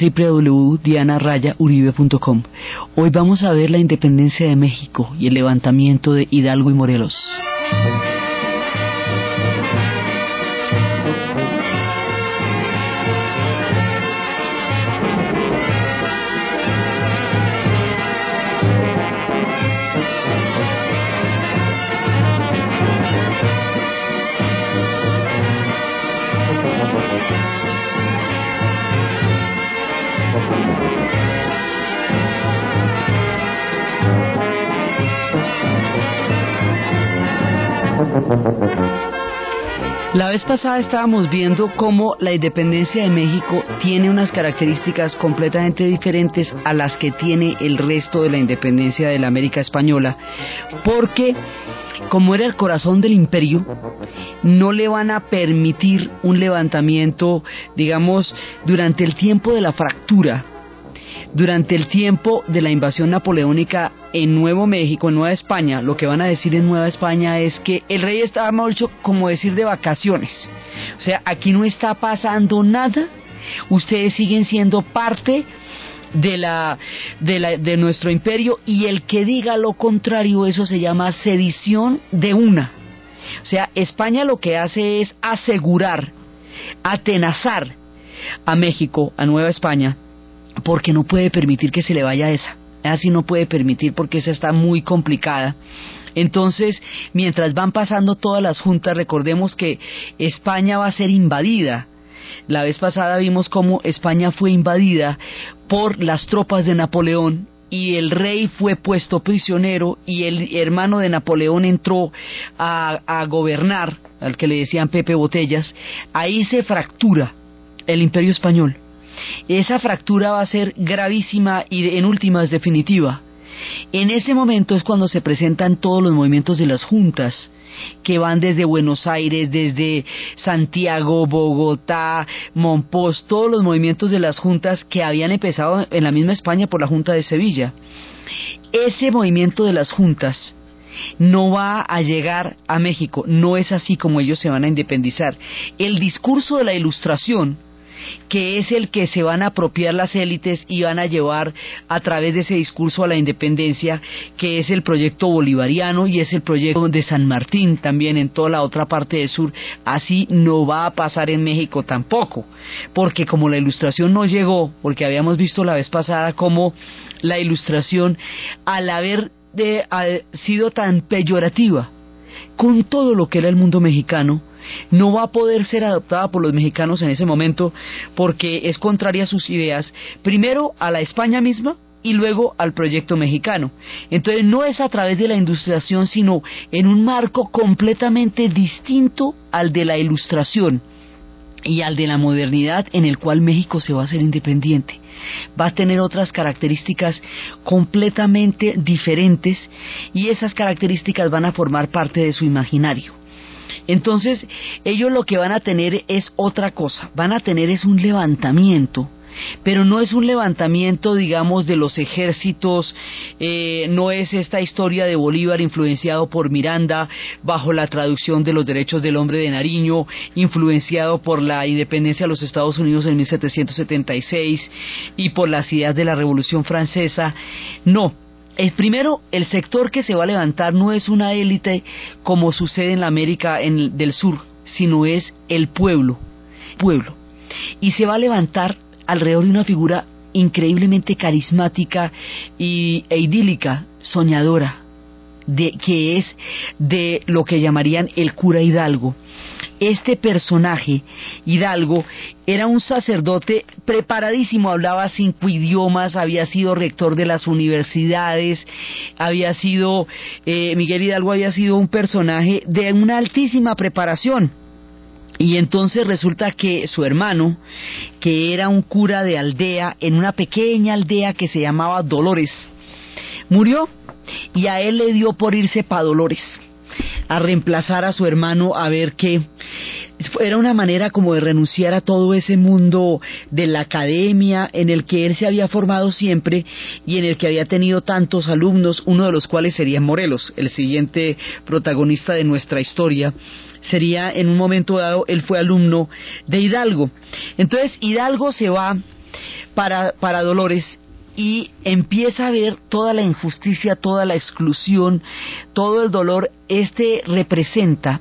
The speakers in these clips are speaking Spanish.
www.dianarayauribe.com. Hoy vamos a ver la independencia de México y el levantamiento de Hidalgo y Morelos. La vez pasada estábamos viendo cómo la independencia de México tiene unas características completamente diferentes a las que tiene el resto de la independencia de la América Española, porque como era el corazón del imperio, no le van a permitir un levantamiento, digamos, durante el tiempo de la fractura, durante el tiempo de la invasión napoleónica en Nuevo México, en Nueva España, lo que van a decir en Nueva España es que el rey estaba mucho como decir de vacaciones. O sea, aquí no está pasando nada, ustedes siguen siendo parte de la, de la de nuestro imperio y el que diga lo contrario eso se llama sedición de una. O sea, España lo que hace es asegurar, atenazar a México, a Nueva España, porque no puede permitir que se le vaya esa. Así no puede permitir porque esa está muy complicada. Entonces, mientras van pasando todas las juntas, recordemos que España va a ser invadida. La vez pasada vimos cómo España fue invadida por las tropas de Napoleón y el rey fue puesto prisionero y el hermano de Napoleón entró a, a gobernar, al que le decían Pepe Botellas. Ahí se fractura el imperio español esa fractura va a ser gravísima y en últimas definitiva. En ese momento es cuando se presentan todos los movimientos de las juntas, que van desde Buenos Aires, desde Santiago, Bogotá, Monpós, todos los movimientos de las juntas que habían empezado en la misma España por la Junta de Sevilla. Ese movimiento de las juntas no va a llegar a México, no es así como ellos se van a independizar. El discurso de la Ilustración, que es el que se van a apropiar las élites y van a llevar a través de ese discurso a la independencia, que es el proyecto bolivariano y es el proyecto de San Martín también en toda la otra parte del sur. Así no va a pasar en México tampoco, porque como la ilustración no llegó, porque habíamos visto la vez pasada como la ilustración, al haber de, sido tan peyorativa con todo lo que era el mundo mexicano, no va a poder ser adoptada por los mexicanos en ese momento porque es contraria a sus ideas, primero a la España misma y luego al proyecto mexicano. Entonces no es a través de la ilustración, sino en un marco completamente distinto al de la ilustración y al de la modernidad en el cual México se va a hacer independiente. Va a tener otras características completamente diferentes y esas características van a formar parte de su imaginario. Entonces, ellos lo que van a tener es otra cosa, van a tener es un levantamiento, pero no es un levantamiento, digamos, de los ejércitos, eh, no es esta historia de Bolívar influenciado por Miranda bajo la traducción de los derechos del hombre de Nariño, influenciado por la independencia de los Estados Unidos en 1776 y por las ideas de la Revolución Francesa, no, el primero, el sector que se va a levantar no es una élite como sucede en la América del Sur, sino es el pueblo, pueblo. Y se va a levantar alrededor de una figura increíblemente carismática y, e idílica, soñadora, de, que es de lo que llamarían el cura Hidalgo. Este personaje, Hidalgo, era un sacerdote preparadísimo, hablaba cinco idiomas, había sido rector de las universidades, había sido, eh, Miguel Hidalgo había sido un personaje de una altísima preparación. Y entonces resulta que su hermano, que era un cura de aldea, en una pequeña aldea que se llamaba Dolores, murió y a él le dio por irse para Dolores a reemplazar a su hermano a ver qué era una manera como de renunciar a todo ese mundo de la academia en el que él se había formado siempre y en el que había tenido tantos alumnos, uno de los cuales sería Morelos, el siguiente protagonista de nuestra historia. Sería en un momento dado, él fue alumno de Hidalgo. Entonces Hidalgo se va para, para Dolores y empieza a ver toda la injusticia, toda la exclusión, todo el dolor. Este representa,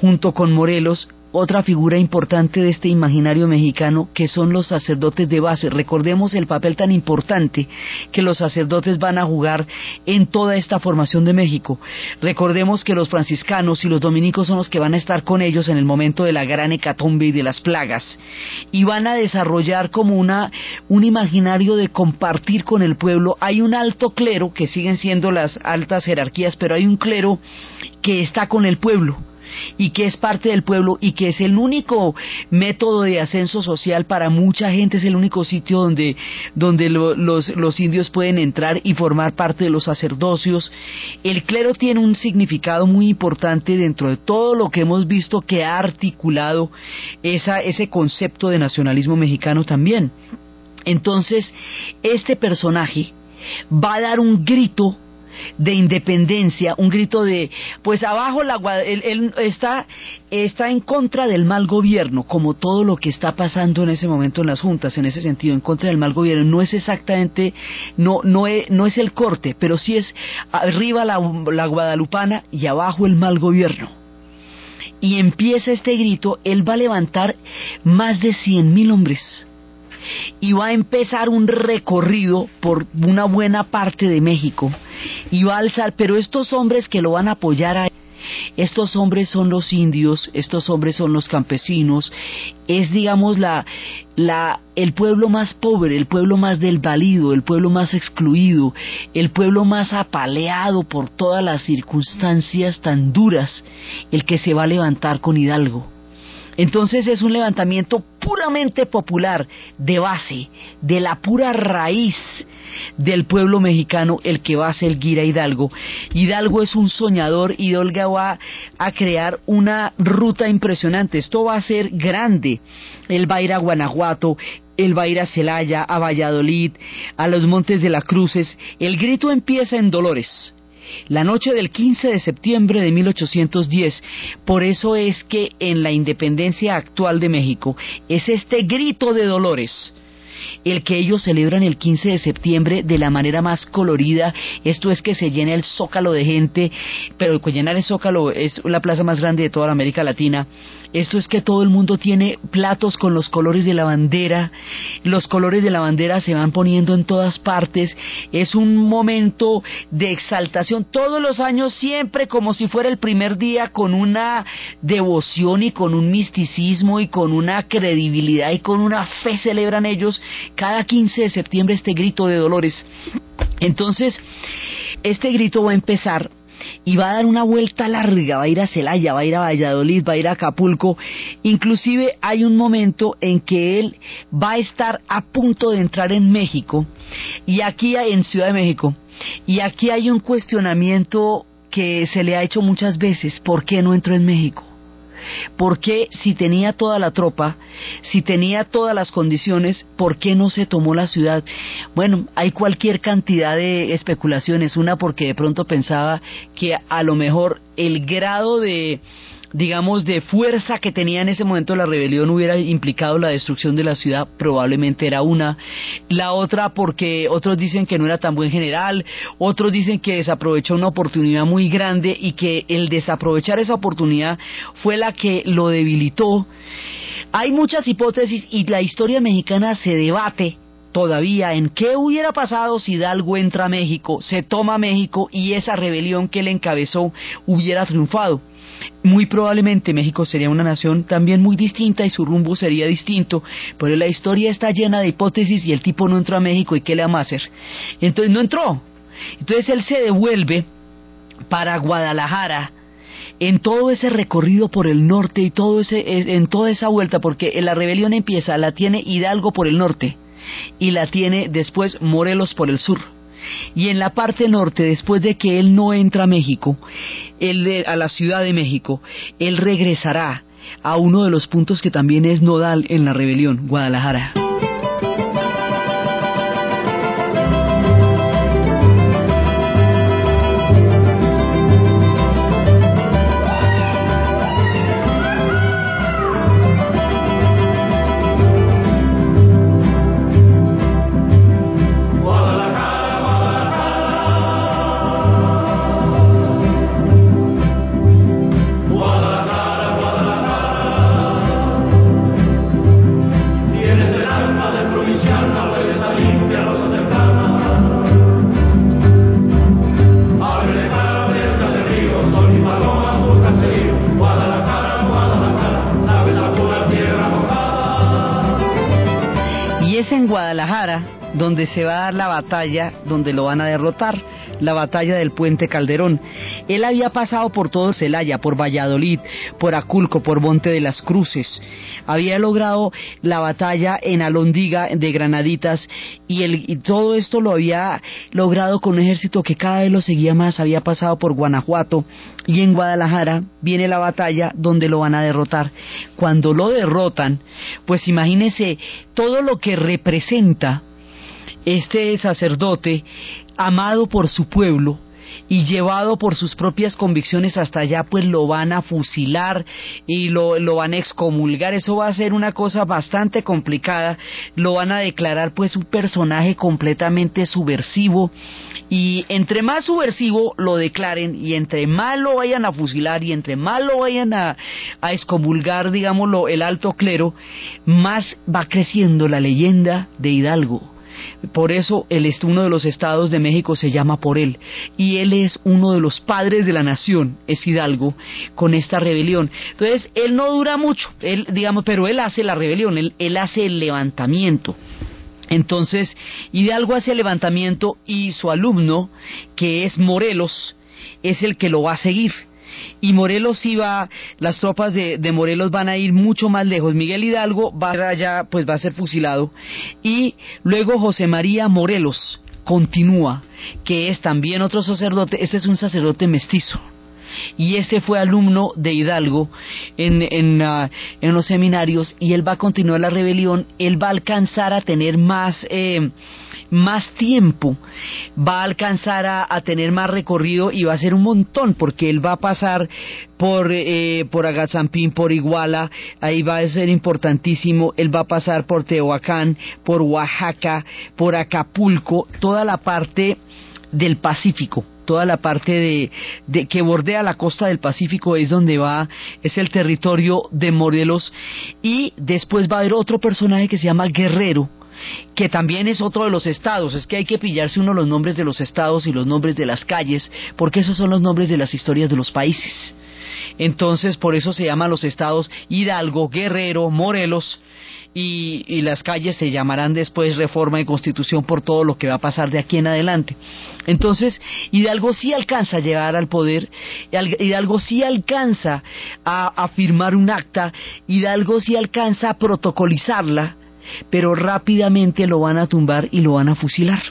junto con Morelos, otra figura importante de este imaginario mexicano que son los sacerdotes de base. Recordemos el papel tan importante que los sacerdotes van a jugar en toda esta formación de México. Recordemos que los franciscanos y los dominicos son los que van a estar con ellos en el momento de la gran hecatombe y de las plagas y van a desarrollar como una un imaginario de compartir con el pueblo. Hay un alto clero que siguen siendo las altas jerarquías, pero hay un clero que está con el pueblo y que es parte del pueblo y que es el único método de ascenso social para mucha gente, es el único sitio donde, donde los, los indios pueden entrar y formar parte de los sacerdocios. El clero tiene un significado muy importante dentro de todo lo que hemos visto que ha articulado esa, ese concepto de nacionalismo mexicano también. Entonces, este personaje va a dar un grito de independencia, un grito de, pues abajo la él, está, está en contra del mal gobierno, como todo lo que está pasando en ese momento en las juntas, en ese sentido, en contra del mal gobierno. No es exactamente, no, no es, no es el corte, pero sí es arriba la, la guadalupana y abajo el mal gobierno. Y empieza este grito, él va a levantar más de cien mil hombres y va a empezar un recorrido por una buena parte de México y va a alzar, pero estos hombres que lo van a apoyar a estos hombres son los indios, estos hombres son los campesinos, es digamos la, la, el pueblo más pobre, el pueblo más desvalido, el pueblo más excluido, el pueblo más apaleado por todas las circunstancias tan duras, el que se va a levantar con Hidalgo. Entonces es un levantamiento puramente popular, de base, de la pura raíz del pueblo mexicano, el que va a ser Guira Hidalgo. Hidalgo es un soñador y Olga va a crear una ruta impresionante. Esto va a ser grande. Él va a ir a Guanajuato, él va a ir a Celaya, a Valladolid, a los Montes de las Cruces. El grito empieza en Dolores la noche del 15 de septiembre de 1810. Por eso es que en la independencia actual de México es este grito de dolores el que ellos celebran el 15 de septiembre de la manera más colorida. Esto es que se llena el zócalo de gente, pero llenar el zócalo es la plaza más grande de toda la América Latina. Esto es que todo el mundo tiene platos con los colores de la bandera, los colores de la bandera se van poniendo en todas partes, es un momento de exaltación todos los años, siempre como si fuera el primer día, con una devoción y con un misticismo y con una credibilidad y con una fe celebran ellos cada 15 de septiembre este grito de dolores. Entonces, este grito va a empezar y va a dar una vuelta larga, va a ir a Celaya, va a ir a Valladolid, va a ir a Acapulco. Inclusive hay un momento en que él va a estar a punto de entrar en México y aquí en Ciudad de México. Y aquí hay un cuestionamiento que se le ha hecho muchas veces, ¿por qué no entró en México? ¿Por qué si tenía toda la tropa, si tenía todas las condiciones, por qué no se tomó la ciudad? Bueno, hay cualquier cantidad de especulaciones. Una porque de pronto pensaba que a lo mejor el grado de digamos, de fuerza que tenía en ese momento la rebelión hubiera implicado la destrucción de la ciudad, probablemente era una. La otra porque otros dicen que no era tan buen general, otros dicen que desaprovechó una oportunidad muy grande y que el desaprovechar esa oportunidad fue la que lo debilitó. Hay muchas hipótesis y la historia mexicana se debate todavía en qué hubiera pasado si Hidalgo entra a México, se toma México y esa rebelión que él encabezó hubiera triunfado muy probablemente México sería una nación también muy distinta y su rumbo sería distinto, pero la historia está llena de hipótesis y el tipo no entró a México y qué le vamos hacer. Entonces no entró. Entonces él se devuelve para Guadalajara en todo ese recorrido por el norte y todo ese en toda esa vuelta porque la rebelión empieza la tiene Hidalgo por el norte y la tiene después Morelos por el sur Y en la parte norte, después de que él no entra a México, él, a la Ciudad de México, él regresará a uno de los puntos que también es nodal en la rebelión, Guadalajara. Donde se va a dar la batalla, donde lo van a derrotar, la batalla del puente Calderón. Él había pasado por todo Celaya, por Valladolid, por Aculco, por Monte de las Cruces. Había logrado la batalla en Alondiga de Granaditas y, el, y todo esto lo había logrado con un ejército que cada vez lo seguía más. Había pasado por Guanajuato y en Guadalajara viene la batalla donde lo van a derrotar. Cuando lo derrotan, pues imagínese todo lo que representa este sacerdote, amado por su pueblo, y llevado por sus propias convicciones hasta allá, pues lo van a fusilar y lo, lo, van a excomulgar. Eso va a ser una cosa bastante complicada. Lo van a declarar pues un personaje completamente subversivo. Y entre más subversivo lo declaren y entre más lo vayan a fusilar y entre más lo vayan a, a excomulgar, digámoslo, el alto clero, más va creciendo la leyenda de Hidalgo por eso el, uno de los estados de México se llama por él. Y él es uno de los padres de la nación, es Hidalgo, con esta rebelión. Entonces, él no dura mucho, él, digamos, pero él hace la rebelión, él, él hace el levantamiento. Entonces, Hidalgo hace el levantamiento y su alumno, que es Morelos, es el que lo va a seguir y Morelos iba, las tropas de, Morelos van a ir mucho más lejos. Miguel Hidalgo va allá, pues va a ser fusilado y luego José María Morelos continúa, que es también otro sacerdote, este es un sacerdote mestizo. Y este fue alumno de Hidalgo en, en, ah, en los seminarios y él va a continuar la rebelión, él va a alcanzar a tener más... Eh, más tiempo, va a alcanzar a, tener más recorrido y va a ser un montón, porque él va a pasar por, eh, por por Iguala, ahí va a ser importantísimo, él va a pasar por Tehuacán, por Oaxaca, por Acapulco, toda la parte del Pacífico toda la parte de, de, que bordea la costa del Pacífico es donde va, es el territorio de Morelos y después va a haber otro personaje que se llama Guerrero, que también es otro de los estados. Es que hay que pillarse uno los nombres de los estados y los nombres de las calles, porque esos son los nombres de las historias de los países. Entonces, por eso se llaman los estados Hidalgo, Guerrero, Morelos, y, las calles se llamarán después reforma y constitución por todo lo que va a pasar de aquí en adelante. Entonces, Hidalgo sí alcanza a llegar al poder, Hidalgo sí alcanza a, a firmar un acta, Hidalgo sí alcanza a protocolizarla, pero rápidamente lo van a tumbar y lo van a fusilar.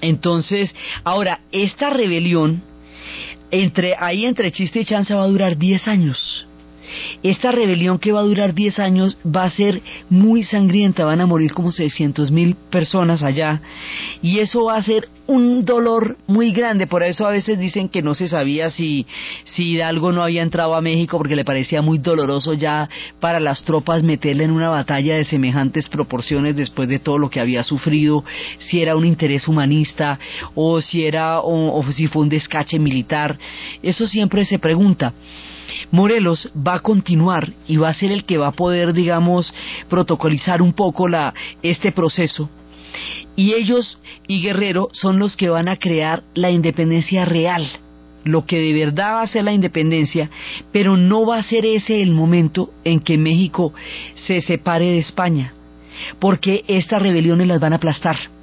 Entonces, ahora, esta rebelión, entre, ahí entre chiste y chanza va a durar 10 años. Esta rebelión que va a durar 10 años va a ser muy sangrienta, van a morir como 600 mil personas allá y eso va a ser un dolor muy grande, por eso a veces dicen que no se sabía si, si Hidalgo no había entrado a México porque le parecía muy doloroso ya para las tropas meterle en una batalla de semejantes proporciones después de todo lo que había sufrido, si era un interés humanista o si era o si fue un descache militar, eso siempre se pregunta. Morelos va a continuar y va a ser el que va a poder, digamos, protocolizar un poco la, este proceso. Y ellos y Guerrero son los que van a crear la independencia real, lo que de verdad va a ser la independencia, pero no va a ser ese el momento en que México se separe de España, porque estas rebeliones las van a aplastar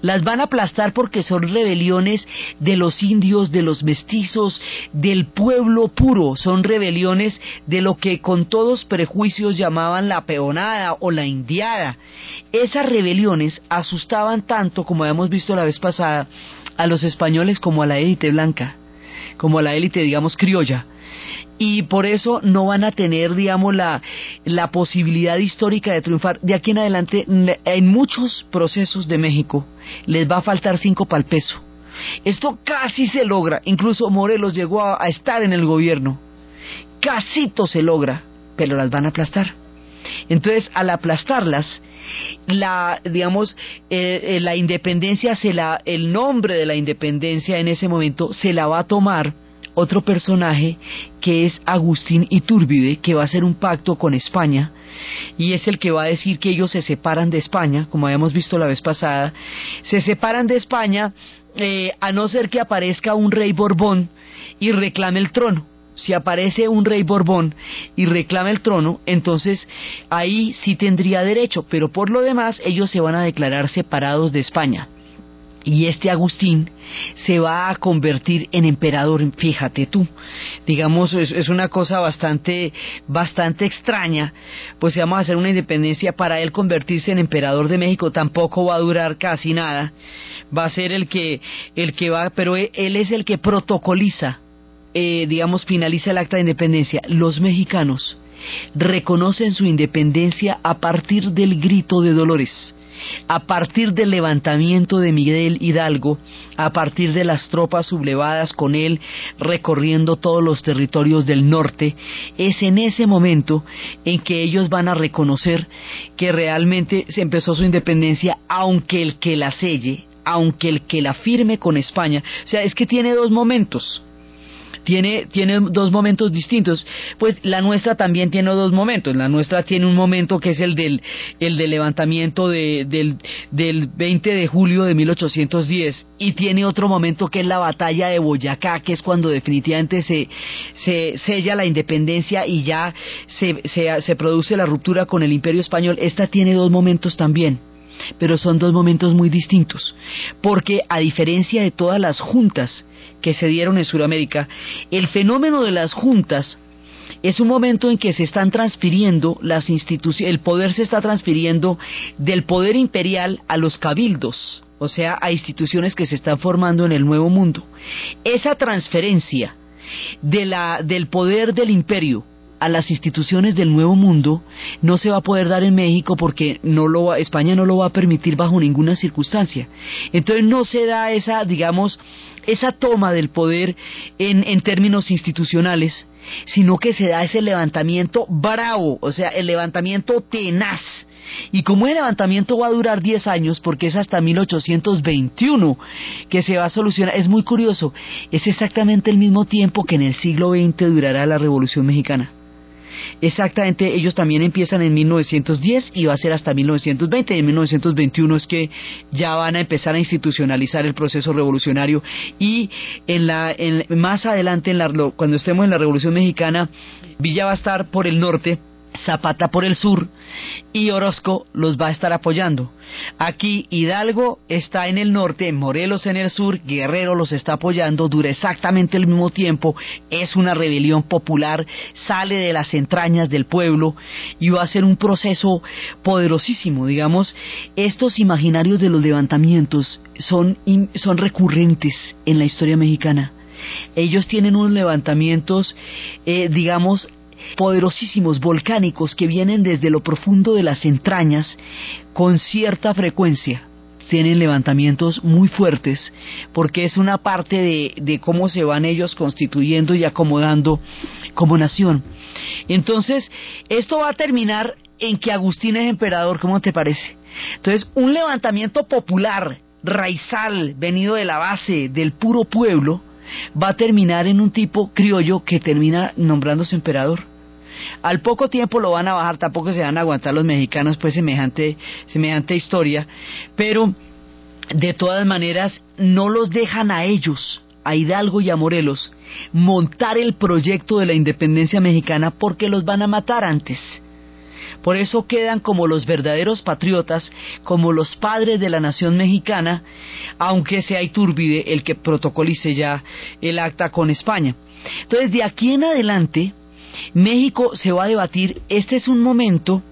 Las van a aplastar porque son rebeliones de los indios, de los mestizos, del pueblo puro. Son rebeliones de lo que con todos prejuicios llamaban la peonada o la indiada. Esas rebeliones asustaban tanto, como habíamos visto la vez pasada, a los españoles como a la élite blanca, como a la élite, digamos, criolla y por eso no van a tener, digamos, la, la posibilidad histórica de triunfar. De aquí en adelante, en muchos procesos de México, les va a faltar cinco para el peso. Esto casi se logra, incluso Morelos llegó a, estar en el gobierno. Casito se logra, pero las van a aplastar. Entonces, al aplastarlas, la digamos eh, eh, la independencia se la el nombre de la independencia en ese momento se la va a tomar otro personaje que es Agustín Iturbide, que va a hacer un pacto con España y es el que va a decir que ellos se separan de España, como habíamos visto la vez pasada, se separan de España eh, a no ser que aparezca un rey Borbón y reclame el trono. Si aparece un rey Borbón y reclama el trono, entonces ahí sí tendría derecho, pero por lo demás ellos se van a declarar separados de España y este Agustín se va a convertir en emperador, fíjate tú. Digamos, es, una cosa bastante, bastante extraña, pues vamos a hacer una independencia para él convertirse en emperador de México tampoco va a durar casi nada. Va a ser el que, el que va, pero e, él es el que protocoliza, eh, digamos, finaliza el acta de independencia. Los mexicanos reconocen su independencia a partir del grito de Dolores a partir del levantamiento de Miguel Hidalgo, a partir de las tropas sublevadas con él recorriendo todos los territorios del norte, es en ese momento en que ellos van a reconocer que realmente se empezó su independencia, aunque el que la selle, aunque el que la firme con España, o sea, es que tiene dos momentos tiene, tiene dos momentos distintos. Pues la nuestra también tiene dos momentos. La nuestra tiene un momento que es el del, el del levantamiento de, del, del 20 de julio de 1810 y tiene otro momento que es la batalla de Boyacá, que es cuando definitivamente se, se sella la independencia y ya se, se, se produce la ruptura con el imperio español. Esta tiene dos momentos también pero son dos momentos muy distintos, porque a diferencia de todas las juntas que se dieron en Sudamérica, el fenómeno de las juntas es un momento en que se están transfiriendo las instituciones, el poder se está transfiriendo del poder imperial a los cabildos, o sea, a instituciones que se están formando en el nuevo mundo. Esa transferencia del poder del imperio a las instituciones del nuevo mundo no se va a poder dar en México porque no lo España no lo va a permitir bajo ninguna circunstancia. Entonces no se da esa, digamos, esa toma del poder en, en términos institucionales, sino que se da ese levantamiento bravo, o sea, el levantamiento tenaz. Y como el levantamiento va a durar 10 años, porque es hasta 1821 que se va a solucionar, es muy curioso, es exactamente el mismo tiempo que en el siglo XX durará la Revolución Mexicana. Exactamente, ellos también empiezan en 1910 y va a ser hasta 1920. Y en 1921 es que ya van a empezar a institucionalizar el proceso revolucionario y en la, más adelante, en la, cuando estemos en la Revolución Mexicana, Villa va a estar por el norte Zapata por el sur y Orozco los va a estar apoyando. Aquí Hidalgo está en el norte, Morelos en el sur, Guerrero los está apoyando, dura exactamente el mismo tiempo, es una rebelión popular, sale de las entrañas del pueblo y va a ser un proceso poderosísimo, digamos, estos imaginarios de los levantamientos son, son recurrentes en la historia mexicana. Ellos tienen unos levantamientos, eh, digamos, poderosísimos volcánicos que vienen desde lo profundo de las entrañas con cierta frecuencia. Tienen levantamientos muy fuertes porque es una parte de, cómo se van ellos constituyendo y acomodando como nación. Entonces, esto va a terminar en que Agustín es emperador, ¿cómo te parece? Entonces, un levantamiento popular, raizal, venido de la base del puro pueblo, va a terminar en un tipo criollo que termina nombrándose emperador. Al poco tiempo lo van a bajar, tampoco se van a aguantar los mexicanos pues semejante, semejante historia, pero de todas maneras no los dejan a ellos, a Hidalgo y a Morelos, montar el proyecto de la independencia mexicana porque los van a matar antes. Por eso quedan como los verdaderos patriotas, como los padres de la nación mexicana, aunque sea Iturbide el que protocolice ya el acta con España. Entonces, de aquí en adelante, México se va a debatir, este es un momento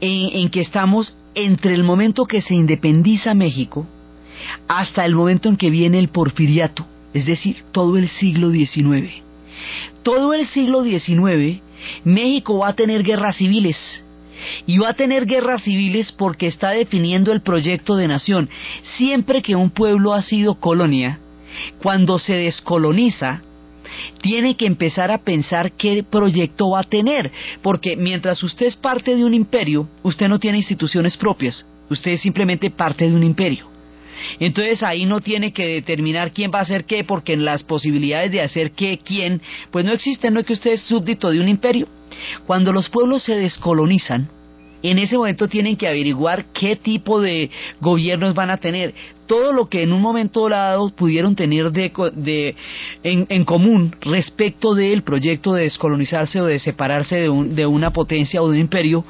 en, que estamos entre el momento que se independiza México hasta el momento en que viene el porfiriato, es decir, todo el siglo XIX. Todo el siglo XIX, México va a tener guerras civiles. Y va a tener guerras civiles porque está definiendo el proyecto de nación. Siempre que un pueblo ha sido colonia, cuando se descoloniza, tiene que empezar a pensar qué proyecto va a tener, porque mientras usted es parte de un imperio, usted no tiene instituciones propias, usted es simplemente parte de un imperio. Entonces ahí no tiene que determinar quién va a hacer qué, porque en las posibilidades de hacer qué, quién, pues no existen, no es que usted es súbdito de un imperio. Cuando los pueblos se descolonizan, en ese momento tienen que averiguar qué tipo de gobiernos van a tener todo lo que en un momento dado pudieron tener de, en, común respecto del proyecto de descolonizarse o de separarse de, de una potencia o de un imperio,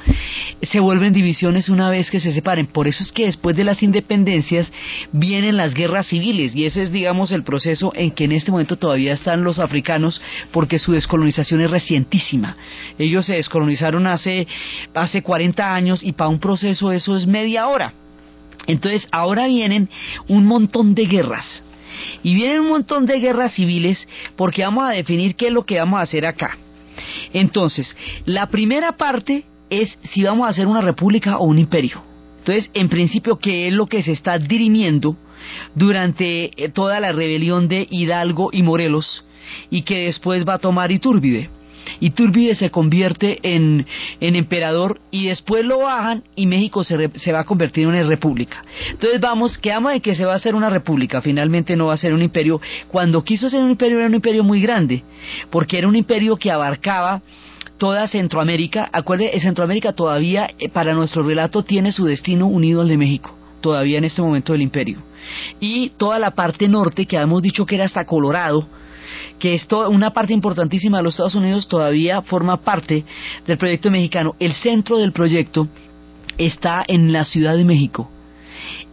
se vuelven divisiones una vez que se separen. Por eso es que después de las independencias vienen las guerras civiles y ese es, digamos, el proceso en que en este momento todavía están los africanos porque su descolonización es recientísima. Ellos se descolonizaron hace, hace 40 años y para un proceso eso es media hora. Entonces ahora vienen un montón de guerras. Y vienen un montón de guerras civiles porque vamos a definir qué es lo que vamos a hacer acá. Entonces, la primera parte es si vamos a hacer una república o un imperio. Entonces, en principio, ¿qué es lo que se está dirimiendo durante eh, toda la rebelión de Hidalgo y Morelos y que después va a tomar Iturbide? Iturbide se convierte en, emperador y después lo bajan y México se, va a convertir en una república. Entonces vamos, quedamos de que se va a hacer una república, finalmente no va a ser un imperio. Cuando quiso ser un imperio era un imperio muy grande, porque era un imperio que abarcaba toda Centroamérica. Acuérdense, Centroamérica todavía, eh, para nuestro relato, tiene su destino unido al de México, todavía en este momento del imperio. Y toda la parte norte, que habíamos dicho que era hasta Colorado, que esto, una parte importantísima de los Estados Unidos todavía forma parte del proyecto mexicano. El centro del proyecto está en la Ciudad de México.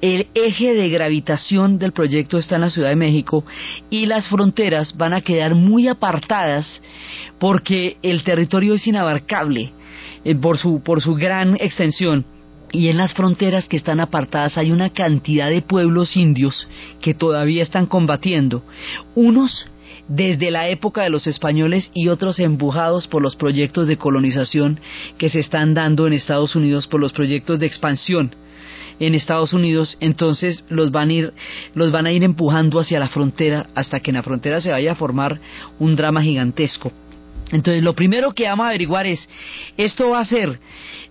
El eje de gravitación del proyecto está en la Ciudad de México y las fronteras van a quedar muy apartadas porque el territorio es inabarcable eh, por, su, por su gran extensión. Y en las fronteras que están apartadas hay una cantidad de pueblos indios que todavía están combatiendo. Unos desde la época de los españoles y otros empujados por los proyectos de colonización que se están dando en Estados Unidos, por los proyectos de expansión en Estados Unidos, entonces los van a ir, los van a ir empujando hacia la frontera hasta que en la frontera se vaya a formar un drama gigantesco. Entonces lo primero que vamos a averiguar es, ¿esto va a ser,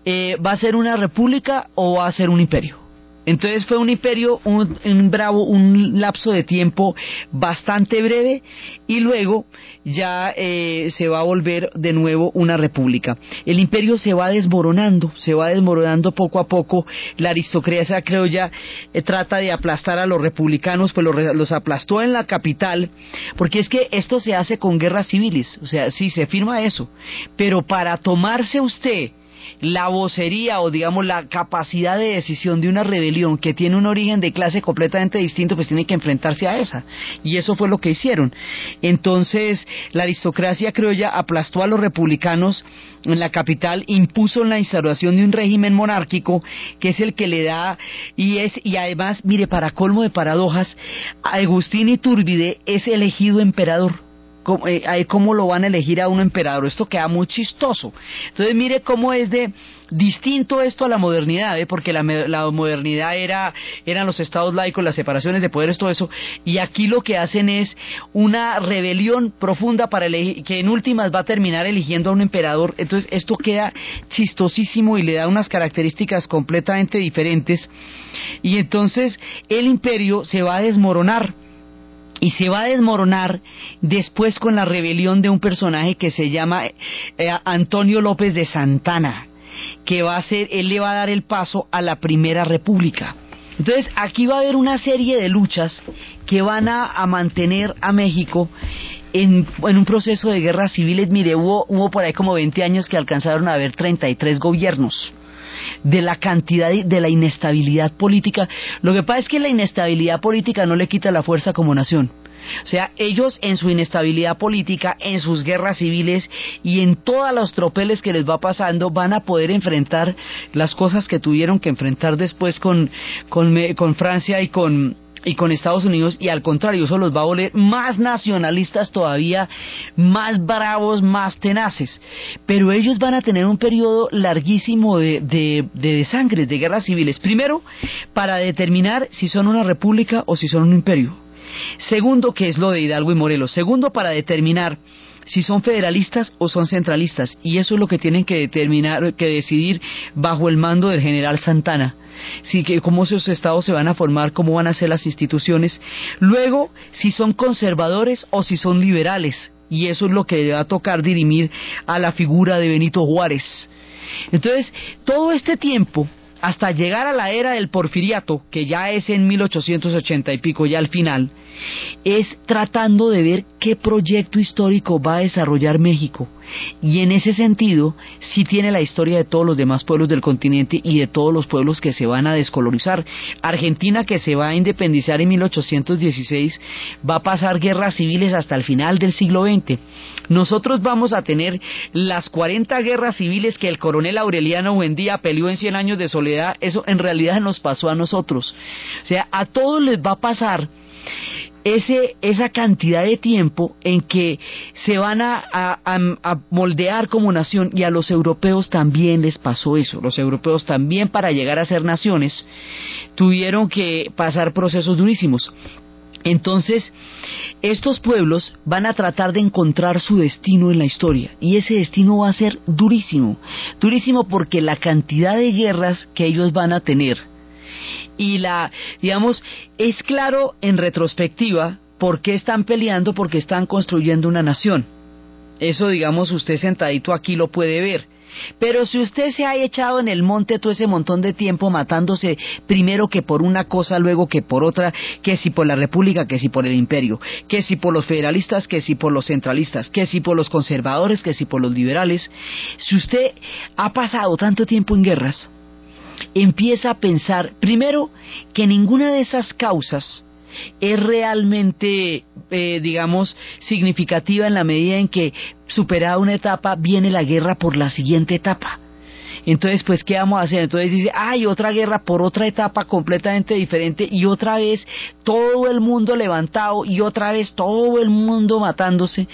eh, va a ser una república o va a ser un imperio? Entonces fue un imperio, un, bravo, un lapso de tiempo bastante breve y luego ya eh, se va a volver de nuevo una república. El imperio se va desmoronando, se va desmoronando poco a poco. La aristocracia creo ya eh, trata de aplastar a los republicanos, pues los, los aplastó en la capital, porque es que esto se hace con guerras civiles, o sea, sí se firma eso, pero para tomarse usted la vocería o digamos la capacidad de decisión de una rebelión que tiene un origen de clase completamente distinto, pues tiene que enfrentarse a esa. Y eso fue lo que hicieron. Entonces, la aristocracia criolla aplastó a los republicanos en la capital, impuso la instauración de un régimen monárquico que es el que le da y es y además, mire, para colmo de paradojas, Agustín Iturbide es elegido emperador eh, cómo, lo van a elegir a un emperador. Esto queda muy chistoso. Entonces mire cómo es de distinto esto a la modernidad, ¿eh? porque la, modernidad era eran los estados laicos, las separaciones de poderes, todo eso, y aquí lo que hacen es una rebelión profunda para que en últimas va a terminar eligiendo a un emperador. Entonces esto queda chistosísimo y le da unas características completamente diferentes. Y entonces el imperio se va a desmoronar y se va a desmoronar después con la rebelión de un personaje que se llama eh, Antonio López de Santana, que va a ser, él le va a dar el paso a la Primera República. Entonces aquí va a haber una serie de luchas que van a, mantener a México en, en, un proceso de guerras civiles, mire, hubo, hubo por ahí como 20 años que alcanzaron a haber 33 gobiernos de la cantidad de la inestabilidad política. Lo que pasa es que la inestabilidad política no le quita la fuerza como nación. O sea, ellos en su inestabilidad política, en sus guerras civiles y en todos los tropeles que les va pasando, van a poder enfrentar las cosas que tuvieron que enfrentar después con, con, con Francia y con, y con Estados Unidos y al contrario, eso los va a volver más nacionalistas todavía, más bravos, más tenaces. Pero ellos van a tener un periodo larguísimo de, de, de sangre, de guerras civiles. Primero, para determinar si son una república o si son un imperio. Segundo, que es lo de Hidalgo y Morelos. Segundo, para determinar si son federalistas o son centralistas. Y eso es lo que tienen que determinar, que decidir bajo el mando del general Santana. Si, que, cómo esos estados se van a formar, cómo van a ser las instituciones. Luego, si son conservadores o si son liberales. Y eso es lo que va a tocar dirimir a la figura de Benito Juárez. Entonces, todo este tiempo hasta llegar a la era del porfiriato, que ya es en 1880 y pico, ya al final, es tratando de ver qué proyecto histórico va a desarrollar México. Y en ese sentido, sí tiene la historia de todos los demás pueblos del continente y de todos los pueblos que se van a descolorizar. Argentina, que se va a independizar en 1816, va a pasar guerras civiles hasta el final del siglo XX. Nosotros vamos a tener las 40 guerras civiles que el coronel Aureliano Buendía peleó en 100 años de soledad. Eso en realidad nos pasó a nosotros. O sea, a todos les va a pasar ese, esa cantidad de tiempo en que se van a, a, moldear como nación y a los europeos también les pasó eso. Los europeos también para llegar a ser naciones tuvieron que pasar procesos durísimos. Entonces, estos pueblos van a tratar de encontrar su destino en la historia y ese destino va a ser durísimo, durísimo porque la cantidad de guerras que ellos van a tener, y la, digamos, es claro en retrospectiva por qué están peleando, porque están construyendo una nación. Eso, digamos, usted sentadito aquí lo puede ver. Pero si usted se ha echado en el monte todo ese montón de tiempo matándose primero que por una cosa, luego que por otra, que si por la república, que si por el imperio, que si por los federalistas, que si por los centralistas, que si por los conservadores, que si por los liberales, si usted ha pasado tanto tiempo en guerras, empieza a pensar, primero, que ninguna de esas causas es realmente, eh, digamos, significativa en la medida en que superada una etapa viene la guerra por la siguiente etapa. Entonces, pues, ¿qué vamos a hacer? Entonces dice, hay otra guerra por otra etapa completamente diferente y otra vez todo el mundo levantado y otra vez todo el mundo matándose.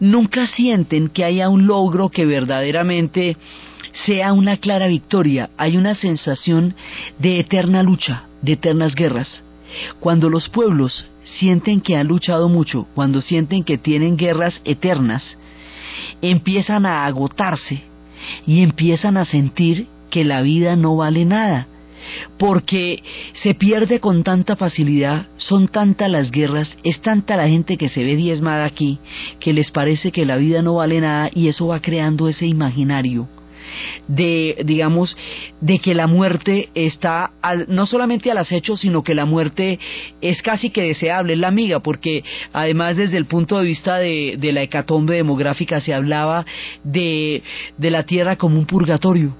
Nunca sienten que haya un logro que verdaderamente sea una clara victoria, hay una sensación de eterna lucha, de eternas guerras. Cuando los pueblos sienten que han luchado mucho, cuando sienten que tienen guerras eternas, empiezan a agotarse y empiezan a sentir que la vida no vale nada, porque se pierde con tanta facilidad, son tantas las guerras, es tanta la gente que se ve diezmada aquí, que les parece que la vida no vale nada y eso va creando ese imaginario de, digamos, de que la muerte está no solamente al acecho, sino que la muerte es casi que deseable, es la amiga, porque además desde el punto de vista de, de la hecatombe demográfica se hablaba de, de la tierra como un purgatorio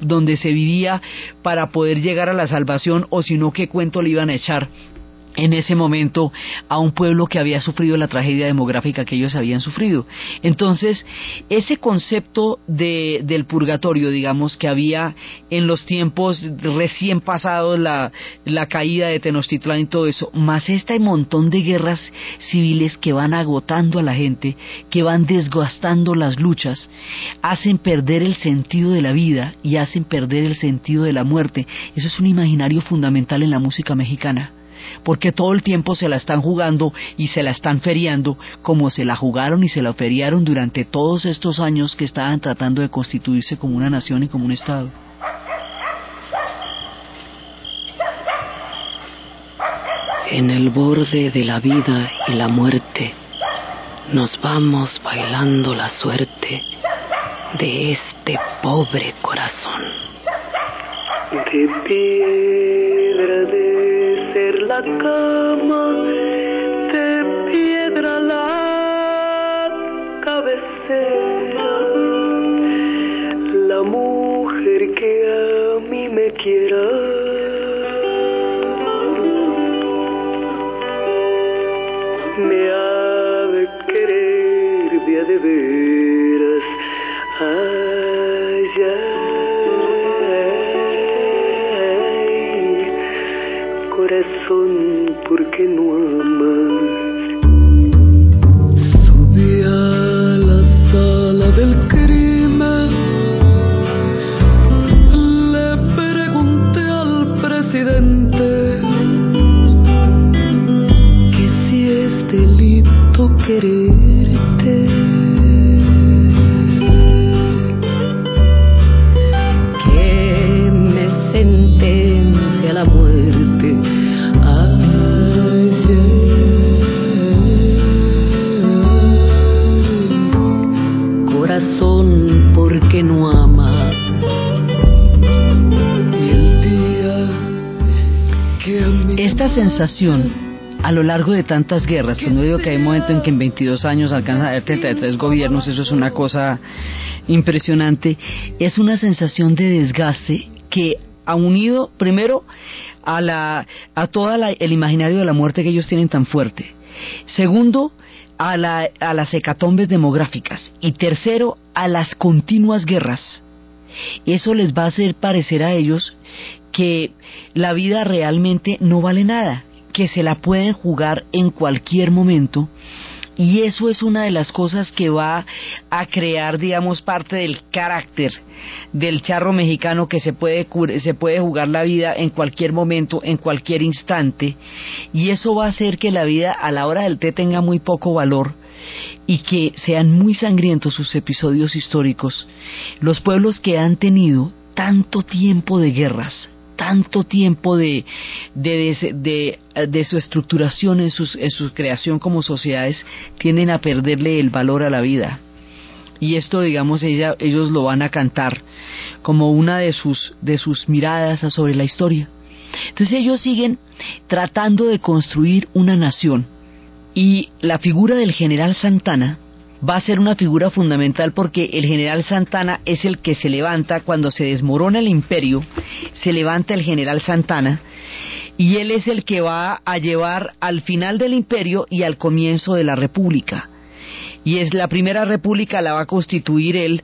donde se vivía para poder llegar a la salvación o si no qué cuento le iban a echar en ese momento a un pueblo que había sufrido la tragedia demográfica que ellos habían sufrido. Entonces, ese concepto de, del purgatorio, digamos, que había en los tiempos recién pasados, la, la caída de Tenochtitlán y todo eso, más este montón de guerras civiles que van agotando a la gente, que van desgastando las luchas, hacen perder el sentido de la vida y hacen perder el sentido de la muerte. Eso es un imaginario fundamental en la música mexicana porque todo el tiempo se la están jugando y se la están feriando como se la jugaron y se la feriaron durante todos estos años que estaban tratando de constituirse como una nación y como un Estado. En el borde de la vida y la muerte nos vamos bailando la suerte de este pobre corazón. De piedra de ser sensación a lo largo de tantas guerras, pues no digo que hay un momento en que en 22 años alcanza a haber 33 gobiernos, eso es una cosa impresionante, es una sensación de desgaste que ha unido primero a la a toda la- el imaginario de la muerte que ellos tienen tan fuerte. Segundo, a, la, a las hecatombes demográficas. Y tercero, a las continuas guerras. Eso les va a hacer parecer a ellos que la vida realmente no vale nada, que se la pueden jugar en cualquier momento. Y eso es una de las cosas que va a crear, digamos, parte del carácter del charro mexicano que se puede, se puede jugar la vida en cualquier momento, en cualquier instante. Y eso va a hacer que la vida a la hora del té tenga muy poco valor y que sean muy sangrientos sus episodios históricos. Los pueblos que han tenido tanto tiempo de guerras, tanto tiempo de, de, de, de- su estructuración en, sus, en su creación como sociedades, tienden a perderle el valor a la vida. Y esto, digamos, ella, ellos lo van a cantar como una de sus, de sus miradas sobre la historia. Entonces ellos siguen tratando de construir una nación. Y la figura del general Santana va a ser una figura fundamental porque el general Santana es el que se levanta cuando se desmorona el imperio, se levanta el general Santana y él es el que va a llevar al final del imperio y al comienzo de la república. Y es la primera república la va a constituir él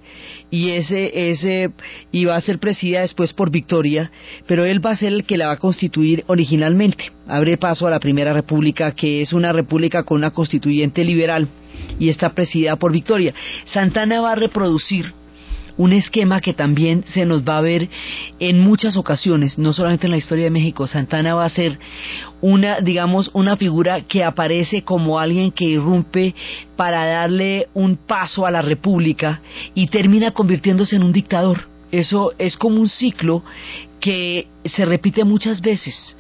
y ese ese y va a ser presidida después por Victoria, pero él va a ser el que la va a constituir originalmente. Abre paso a la primera república que es una república con una constituyente liberal y está presidida por Victoria. Santana va a reproducir un esquema que también se nos va a ver en muchas ocasiones, no solamente en la historia de México. Santana va a ser una, digamos, una figura que aparece como alguien que irrumpe para darle un paso a la república y termina convirtiéndose en un dictador. Eso es como un ciclo que se repite muchas veces.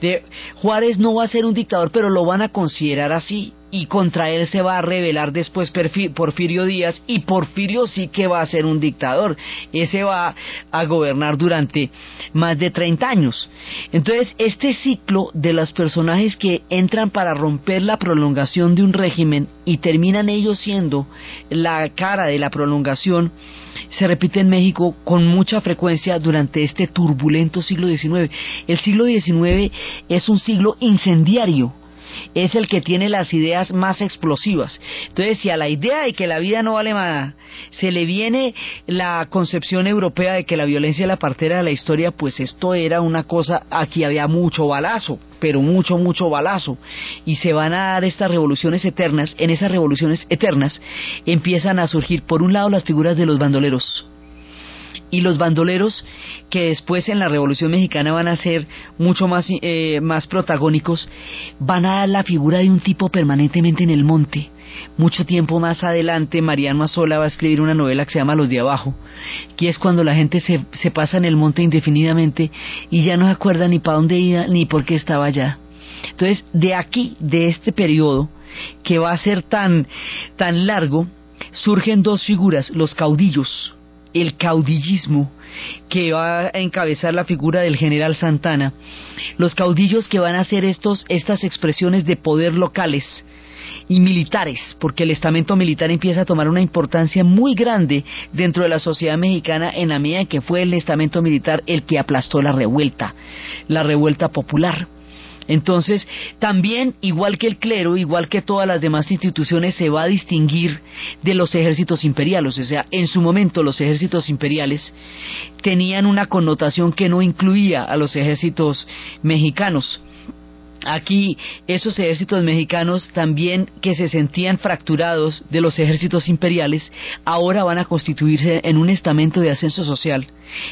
De, Juárez no va a ser un dictador, pero lo van a considerar así y contra él se va a rebelar después Porfirio Díaz y Porfirio sí que va a ser un dictador. Ese va a gobernar durante más de 30 años. Entonces, este ciclo de los personajes que entran para romper la prolongación de un régimen y terminan ellos siendo la cara de la prolongación, se repite en México con mucha frecuencia durante este turbulento siglo XIX. El siglo XIX es un siglo incendiario es el que tiene las ideas más explosivas. Entonces, si a la idea de que la vida no vale nada se le viene la concepción europea de que la violencia es la partera de la historia, pues esto era una cosa, aquí había mucho balazo, pero mucho, mucho balazo. Y se van a dar estas revoluciones eternas. En esas revoluciones eternas empiezan a surgir, por un lado, las figuras de los bandoleros y los bandoleros que después en la Revolución Mexicana van a ser mucho más, eh, más protagónicos, van a dar la figura de un tipo permanentemente en el monte. Mucho tiempo más adelante, Mariano Azola va a escribir una novela que se llama Los de Abajo, que es cuando la gente se, se pasa en el monte indefinidamente y ya no se acuerda ni para dónde iba ni por qué estaba allá. Entonces, de aquí, de este periodo, que va a ser tan, tan largo, surgen dos figuras, los caudillos, el caudillismo que va a encabezar la figura del general Santana, los caudillos que van a hacer estos, estas expresiones de poder locales y militares, porque el estamento militar empieza a tomar una importancia muy grande dentro de la sociedad mexicana en la medida en que fue el estamento militar el que aplastó la revuelta, la revuelta popular. Entonces, también, igual que el clero, igual que todas las demás instituciones, se va a distinguir de los ejércitos imperiales. O sea, en su momento los ejércitos imperiales tenían una connotación que no incluía a los ejércitos mexicanos. Aquí esos ejércitos mexicanos también que se sentían fracturados de los ejércitos imperiales, ahora van a constituirse en un estamento de ascenso social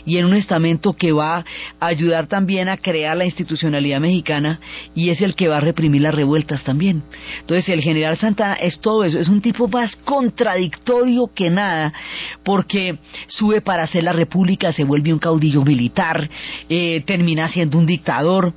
y en un estamento que va a ayudar también a crear la institucionalidad mexicana y es el que va a reprimir las revueltas también. Entonces el general Santana es todo eso, es un tipo más contradictorio que nada porque sube para hacer la república, se vuelve un caudillo militar, eh, termina siendo un dictador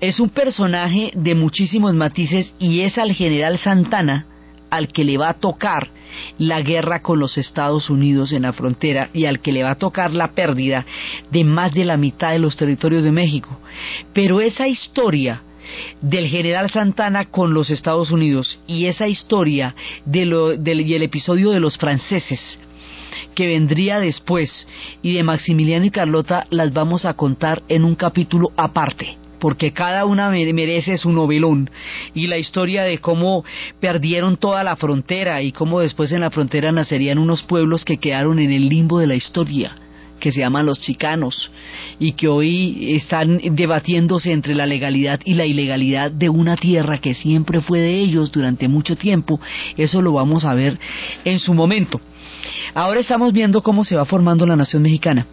es un personaje de muchísimos matices y es al general Santana al que le va a tocar la guerra con los Estados Unidos en la frontera y al que le va a tocar la pérdida de más de la mitad de los territorios de México. Pero esa historia del general Santana con los Estados Unidos y esa historia de lo, del, y el episodio de los franceses que vendría después y de Maximiliano y Carlota las vamos a contar en un capítulo aparte porque cada una merece su novelón y la historia de cómo perdieron toda la frontera y cómo después en la frontera nacerían unos pueblos que quedaron en el limbo de la historia que se llaman los chicanos y que hoy están debatiéndose entre la legalidad y la ilegalidad de una tierra que siempre fue de ellos durante mucho tiempo. Eso lo vamos a ver en su momento. Ahora estamos viendo cómo se va formando la nación mexicana.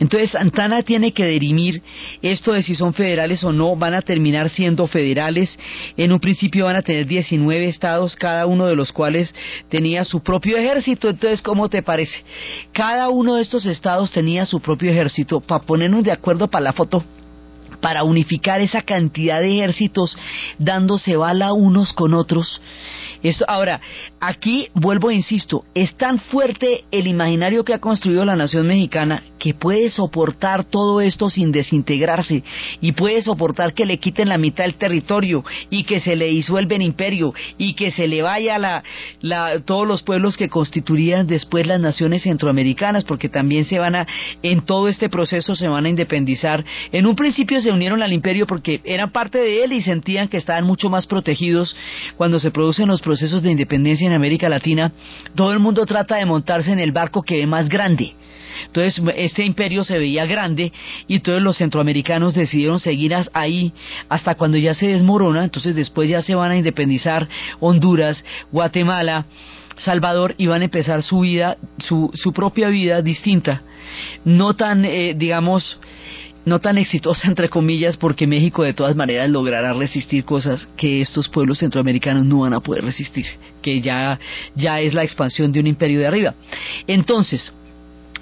Entonces Santana tiene que dirimir esto de si son federales o no, van a terminar siendo federales. En un principio van a tener 19 estados, cada uno de los cuales tenía su propio ejército. Entonces, ¿cómo te parece? Cada uno de estos estados tenía su propio ejército. Para ponernos de acuerdo para la foto, para unificar esa cantidad de ejércitos dándose bala unos con otros. Esto, ahora, aquí vuelvo e insisto, es tan fuerte el imaginario que ha construido la nación mexicana que puede soportar todo esto sin desintegrarse y puede soportar que le quiten la mitad del territorio y que se le disuelva el imperio y que se le vaya la, la, todos los pueblos que constituirían después las naciones centroamericanas porque también se van a en todo este proceso se van a independizar. En un principio se unieron al imperio porque eran parte de él y sentían que estaban mucho más protegidos. Cuando se producen los procesos de independencia en América Latina todo el mundo trata de montarse en el barco que ve más grande entonces este imperio se veía grande y todos los centroamericanos decidieron seguir ahí hasta cuando ya se desmorona, entonces después ya se van a independizar Honduras, Guatemala, Salvador y van a empezar su vida, su, su propia vida distinta, no tan, eh, digamos, no tan exitosa entre comillas porque México de todas maneras logrará resistir cosas que estos pueblos centroamericanos no van a poder resistir, que ya ya es la expansión de un imperio de arriba. Entonces,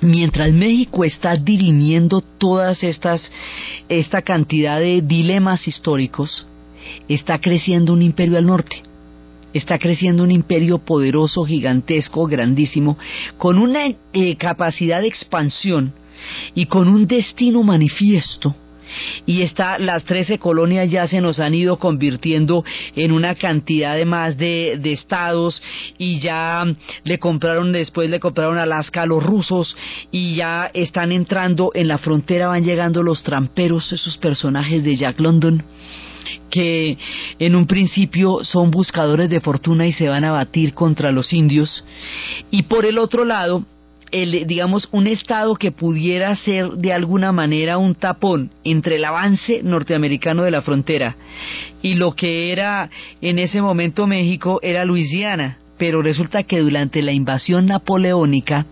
mientras México está dirimiendo todas estas esta cantidad de dilemas históricos, está creciendo un imperio al norte. Está creciendo un imperio poderoso, gigantesco, grandísimo, con una eh, capacidad de expansión y con un destino manifiesto y está las 13 colonias ya se nos han ido convirtiendo en una cantidad de más de, de, estados y ya le compraron después le compraron Alaska a los rusos y ya están entrando en la frontera van llegando los tramperos esos personajes de Jack London que en un principio son buscadores de fortuna y se van a batir contra los indios. Y por el otro lado el, digamos, un Estado que pudiera ser de alguna manera un tapón entre el avance norteamericano de la frontera y lo que era en ese momento México era Luisiana, pero resulta que durante la invasión napoleónica,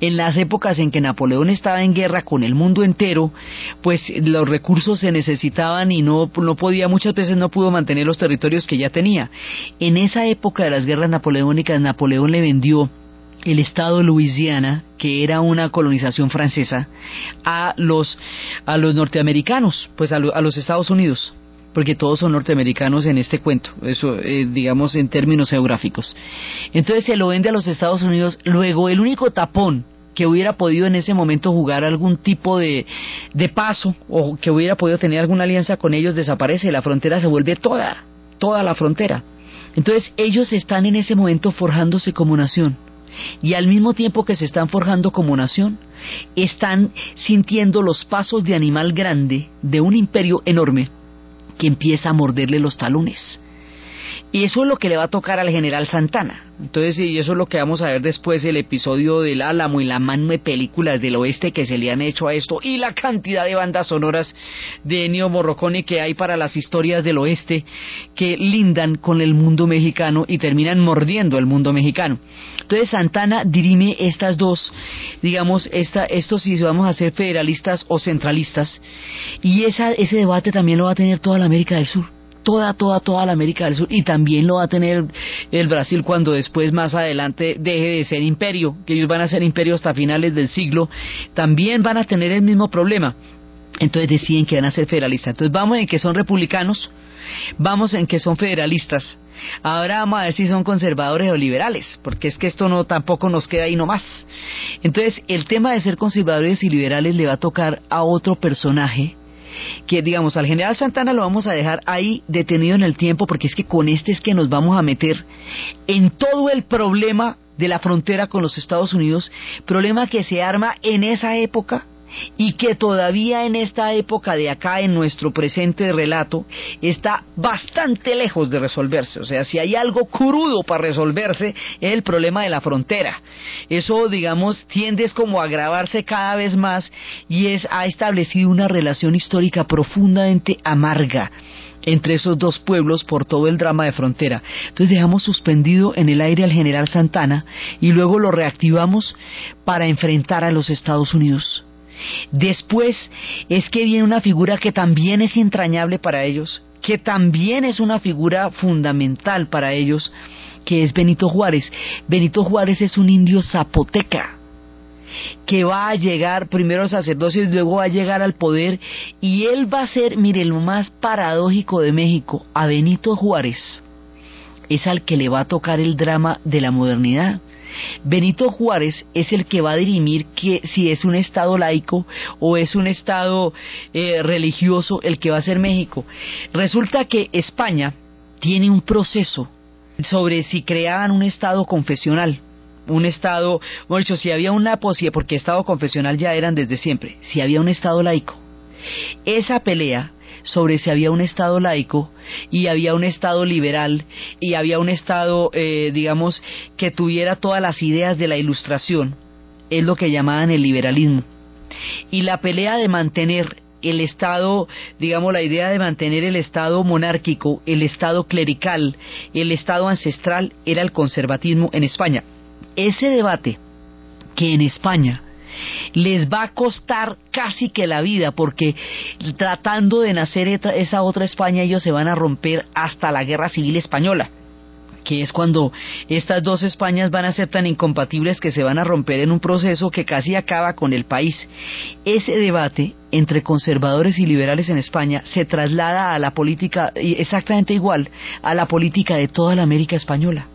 en las épocas en que Napoleón estaba en guerra con el mundo entero, pues los recursos se necesitaban y no, no podía, muchas veces no pudo mantener los territorios que ya tenía. En esa época de las guerras napoleónicas, Napoleón le vendió el estado de Luisiana, que era una colonización francesa, a los, a los norteamericanos, pues a, los Estados Unidos, porque todos son norteamericanos en este cuento, eso eh, digamos en términos geográficos. Entonces se lo vende a los Estados Unidos, luego el único tapón que hubiera podido en ese momento jugar algún tipo de, de paso o que hubiera podido tener alguna alianza con ellos desaparece, la frontera se vuelve toda, toda la frontera. Entonces ellos están en ese momento forjándose como nación y al mismo tiempo que se están forjando como nación, están sintiendo los pasos de animal grande de un imperio enorme que empieza a morderle los talones. Y eso es lo que le va a tocar al general Santana. Entonces, y eso es lo que vamos a ver después, el episodio del Álamo y la mano de películas del oeste que se le han hecho a esto, y la cantidad de bandas sonoras de Ennio Morricone que hay para las historias del oeste que lindan con el mundo mexicano y terminan mordiendo el mundo mexicano. Entonces, Santana dirime estas dos, digamos, esta, esto si vamos a ser federalistas o centralistas, y esa, ese debate también lo va a tener toda la América del Sur toda, toda, toda la América del Sur y también lo va a tener el Brasil cuando después más adelante deje de ser imperio, que ellos van a ser imperio hasta finales del siglo, también van a tener el mismo problema. Entonces deciden que van a ser federalistas. Entonces vamos en que son republicanos, vamos en que son federalistas. Ahora vamos a ver si son conservadores o liberales, porque es que esto no tampoco nos queda ahí nomás. Entonces, el tema de ser conservadores y liberales le va a tocar a otro personaje que digamos al general Santana lo vamos a dejar ahí detenido en el tiempo porque es que con este es que nos vamos a meter en todo el problema de la frontera con los Estados Unidos, problema que se arma en esa época y que todavía en esta época de acá, en nuestro presente relato, está bastante lejos de resolverse. O sea, si hay algo crudo para resolverse, es el problema de la frontera. Eso, digamos, tiende como a agravarse cada vez más y es, ha establecido una relación histórica profundamente amarga entre esos dos pueblos por todo el drama de frontera. Entonces dejamos suspendido en el aire al general Santana y luego lo reactivamos para enfrentar a los Estados Unidos. Después es que viene una figura que también es entrañable para ellos, que también es una figura fundamental para ellos, que es Benito Juárez. Benito Juárez es un indio zapoteca que va a llegar primero al sacerdocio y luego va a llegar al poder y él va a ser, mire, lo más paradójico de México, a Benito Juárez es al que le va a tocar el drama de la modernidad. Benito Juárez es el que va a dirimir que si es un Estado laico o es un Estado eh, religioso el que va a ser México. Resulta que España tiene un proceso sobre si creaban un Estado confesional un Estado, bueno, dicho, si había una posibilidad, porque Estado confesional ya eran desde siempre, si había un Estado laico. Esa pelea sobre si había un Estado laico y había un Estado liberal y había un Estado, eh, digamos, que tuviera todas las ideas de la Ilustración, es lo que llamaban el liberalismo. Y la pelea de mantener el Estado, digamos, la idea de mantener el Estado monárquico, el Estado clerical, el Estado ancestral, era el conservatismo en España. Ese debate que en España les va a costar casi que la vida, porque tratando de nacer esa otra España ellos se van a romper hasta la guerra civil española que es cuando estas dos Españas van a ser tan incompatibles que se van a romper en un proceso que casi acaba con el país. Ese debate entre conservadores y liberales en España se traslada a la política exactamente igual a la política de toda la América española.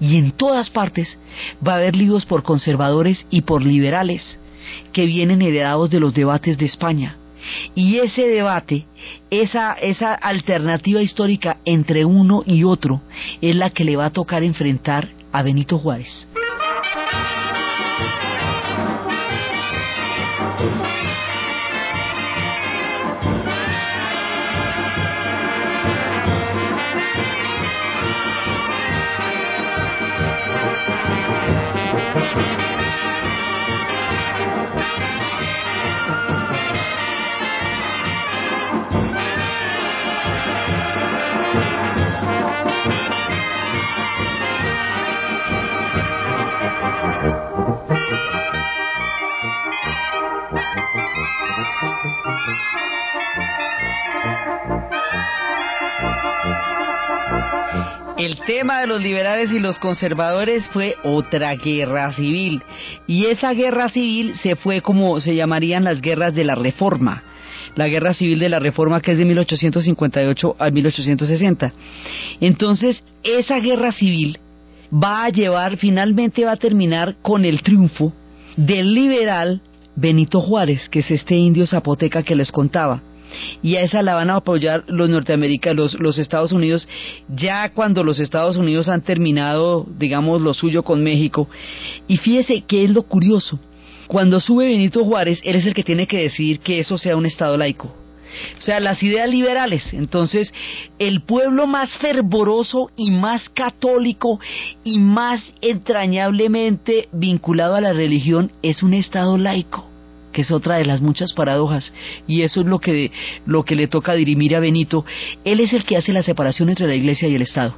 Y en todas partes va a haber líos por conservadores y por liberales que vienen heredados de los debates de España. Y ese debate, esa, esa alternativa histórica entre uno y otro, es la que le va a tocar enfrentar a Benito Juárez. Tema de los liberales y los conservadores fue otra guerra civil. Y esa guerra civil se fue como se llamarían las guerras de la reforma. La guerra civil de la reforma que es de 1858 a 1860. Entonces, esa guerra civil va a llevar, finalmente va a terminar con el triunfo del liberal Benito Juárez, que es este indio zapoteca que les contaba y a esa la van a apoyar los norteamericanos, los, Estados Unidos, ya cuando los Estados Unidos han terminado, digamos, lo suyo con México. Y fíjese qué es lo curioso. Cuando sube Benito Juárez, él es el que tiene que decidir que eso sea un Estado laico. o sea, las ideas liberales. Entonces, el pueblo más fervoroso y más católico y más entrañablemente vinculado a la religión es un Estado laico que es otra de las muchas paradojas, y eso es lo que, lo que le toca dirimir a Benito. Él es el que hace la separación entre la Iglesia y el Estado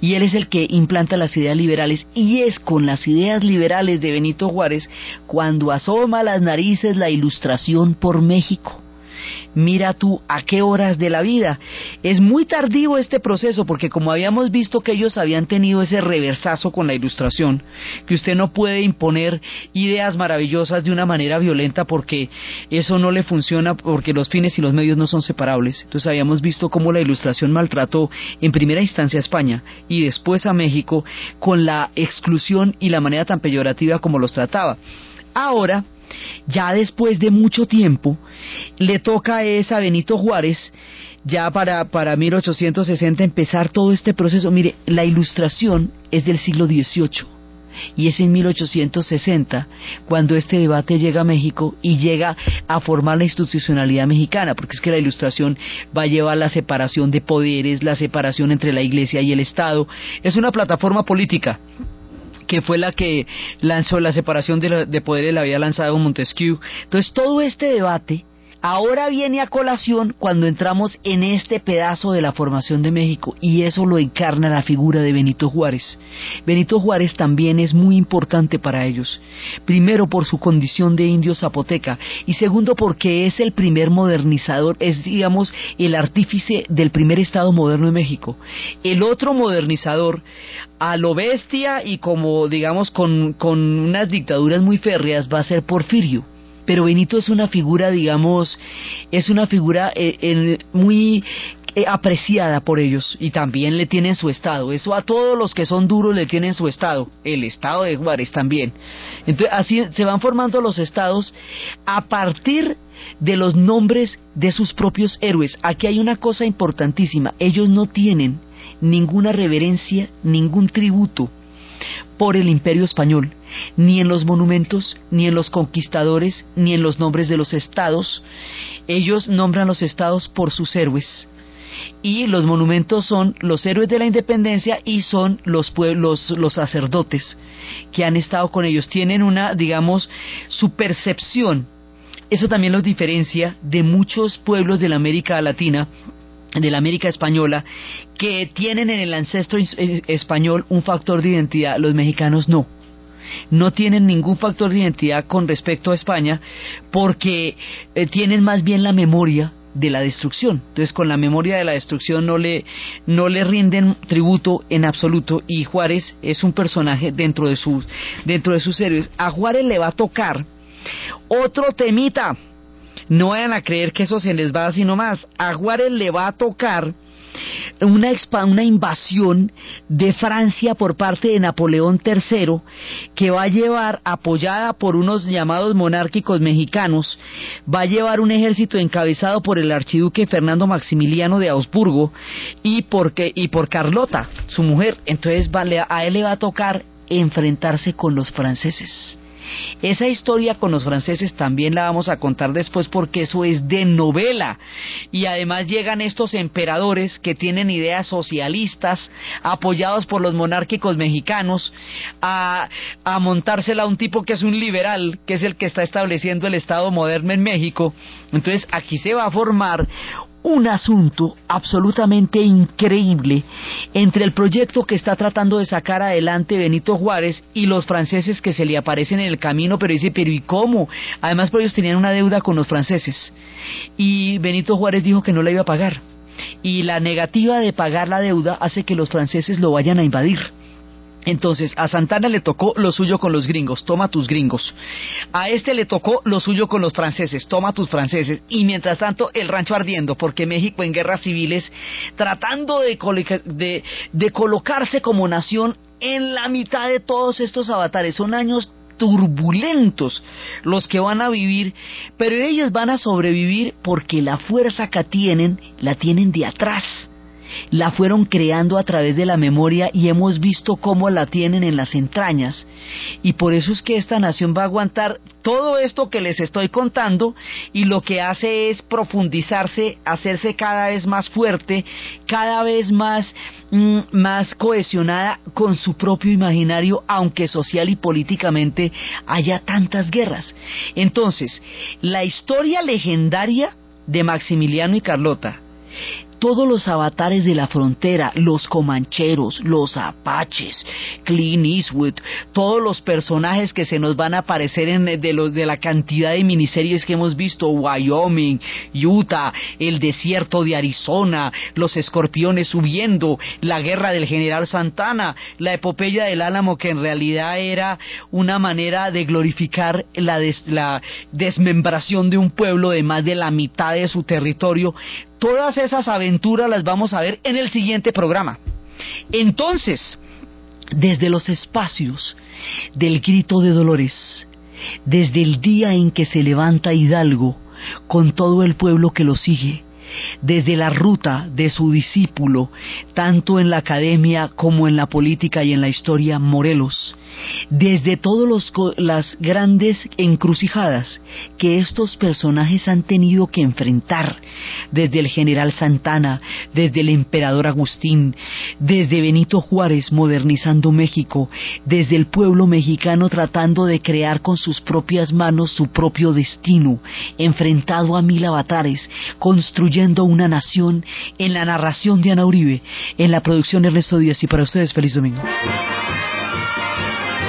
y él es el que implanta las ideas liberales y es con las ideas liberales de Benito Juárez cuando asoma las narices la ilustración por México mira tú a qué horas de la vida. Es muy tardío este proceso porque como habíamos visto que ellos habían tenido ese reversazo con la ilustración, que usted no puede imponer ideas maravillosas de una manera violenta porque eso no le funciona porque los fines y los medios no son separables. Entonces habíamos visto cómo la ilustración maltrató en primera instancia a España y después a México con la exclusión y la manera tan peyorativa como los trataba. Ahora, ya después de mucho tiempo, le toca a Benito Juárez, ya para, para 1860, empezar todo este proceso. Mire, la ilustración es del siglo XVIII. Y es en 1860 cuando este debate llega a México y llega a formar la institucionalidad mexicana, porque es que la ilustración va a llevar la separación de poderes, la separación entre la Iglesia y el Estado. Es una plataforma política que fue la que lanzó la separación de, de poderes, la había lanzado Montesquieu. Entonces todo este debate ahora viene a colación cuando entramos en este pedazo de la formación de México y eso lo encarna la figura de Benito Juárez. Benito Juárez también es muy importante para ellos. Primero por su condición de indio zapoteca y segundo porque es el primer modernizador, es digamos el artífice del primer Estado moderno de México. El otro modernizador a lo bestia y como digamos con, con unas dictaduras muy férreas va a ser Porfirio pero Benito es una figura, digamos, es una figura eh, muy eh, apreciada por ellos y también le tienen su estado. Eso a todos los que son duros le tienen su estado. El estado de Juárez también. Entonces así se van formando los estados a partir de los nombres de sus propios héroes. Aquí hay una cosa importantísima. Ellos no tienen ninguna reverencia, ningún tributo por el imperio español, ni en los monumentos, ni en los conquistadores, ni en los nombres de los estados. Ellos nombran los estados por sus héroes. Y los monumentos son los héroes de la independencia y son los pueblos, los sacerdotes que han estado con ellos. Tienen una, digamos, su percepción. Eso también los diferencia de muchos pueblos de la América Latina de la América Española que tienen en el ancestro español un factor de identidad, los mexicanos no. No tienen ningún factor de identidad con respecto a España porque eh, tienen más bien la memoria de la destrucción. Entonces, con la memoria de la destrucción no le, no le rinden tributo en absoluto y Juárez es un personaje dentro de sus, dentro de sus héroes. A Juárez le va a tocar otro temita no vayan a creer que eso se les va así nomás. A Juárez le va a tocar una, una invasión de Francia por parte de Napoleón III que va a llevar, apoyada por unos llamados monárquicos mexicanos, va a llevar un ejército encabezado por el archiduque Fernando Maximiliano de Augsburgo y, porque, y por Carlota, su mujer. Entonces a él le va a tocar enfrentarse con los franceses. Esa historia con los franceses también la vamos a contar después porque eso es de novela. Y además llegan estos emperadores que tienen ideas socialistas, apoyados por los monárquicos mexicanos, a, a montársela a un tipo que es un liberal, que es el que está estableciendo el Estado moderno en México. Entonces aquí se va a formar un asunto absolutamente increíble entre el proyecto que está tratando de sacar adelante Benito Juárez y los franceses que se le aparecen en el camino, pero dice, pero ¿y cómo? Además, por ellos tenían una deuda con los franceses. Y Benito Juárez dijo que no la iba a pagar. Y la negativa de pagar la deuda hace que los franceses lo vayan a invadir. Entonces, a Santana le tocó lo suyo con los gringos, toma tus gringos. A este le tocó lo suyo con los franceses, toma tus franceses. Y mientras tanto, el rancho ardiendo, porque México en guerras civiles, tratando de, de, colocarse como nación en la mitad de todos estos avatares. Son años turbulentos los que van a vivir, pero ellos van a sobrevivir porque la fuerza que tienen la tienen de atrás la fueron creando a través de la memoria y hemos visto cómo la tienen en las entrañas. Y por eso es que esta nación va a aguantar todo esto que les estoy contando y lo que hace es profundizarse, hacerse cada vez más fuerte, cada vez más, mm, más cohesionada con su propio imaginario, aunque social y políticamente haya tantas guerras. Entonces, la historia legendaria de Maximiliano y Carlota, todos los avatares de la frontera, los comancheros, los apaches, Clint Eastwood, todos los personajes que se nos van a aparecer en, de, los, de la cantidad de miniseries que hemos visto, Wyoming, Utah, el desierto de Arizona, los escorpiones subiendo, la guerra del general Santana, la epopeya del Álamo que en realidad era una manera de glorificar la, la desmembración de un pueblo de más de la mitad de su territorio, todas esas aventuras las vamos a ver en el siguiente programa. Entonces, desde los espacios del grito de Dolores, desde el día en que se levanta Hidalgo con todo el pueblo que lo sigue, desde la ruta de su discípulo, tanto en la academia como en la política y en la historia, Morelos, desde todas las grandes encrucijadas que estos personajes han tenido que enfrentar, desde el general Santana, desde el emperador Agustín, desde Benito Juárez modernizando México, desde el pueblo mexicano tratando de crear con sus propias manos su propio destino, enfrentado a mil avatares, construyendo una nación en la narración de Ana Uribe, en la producción Ernesto Díaz y para ustedes feliz domingo.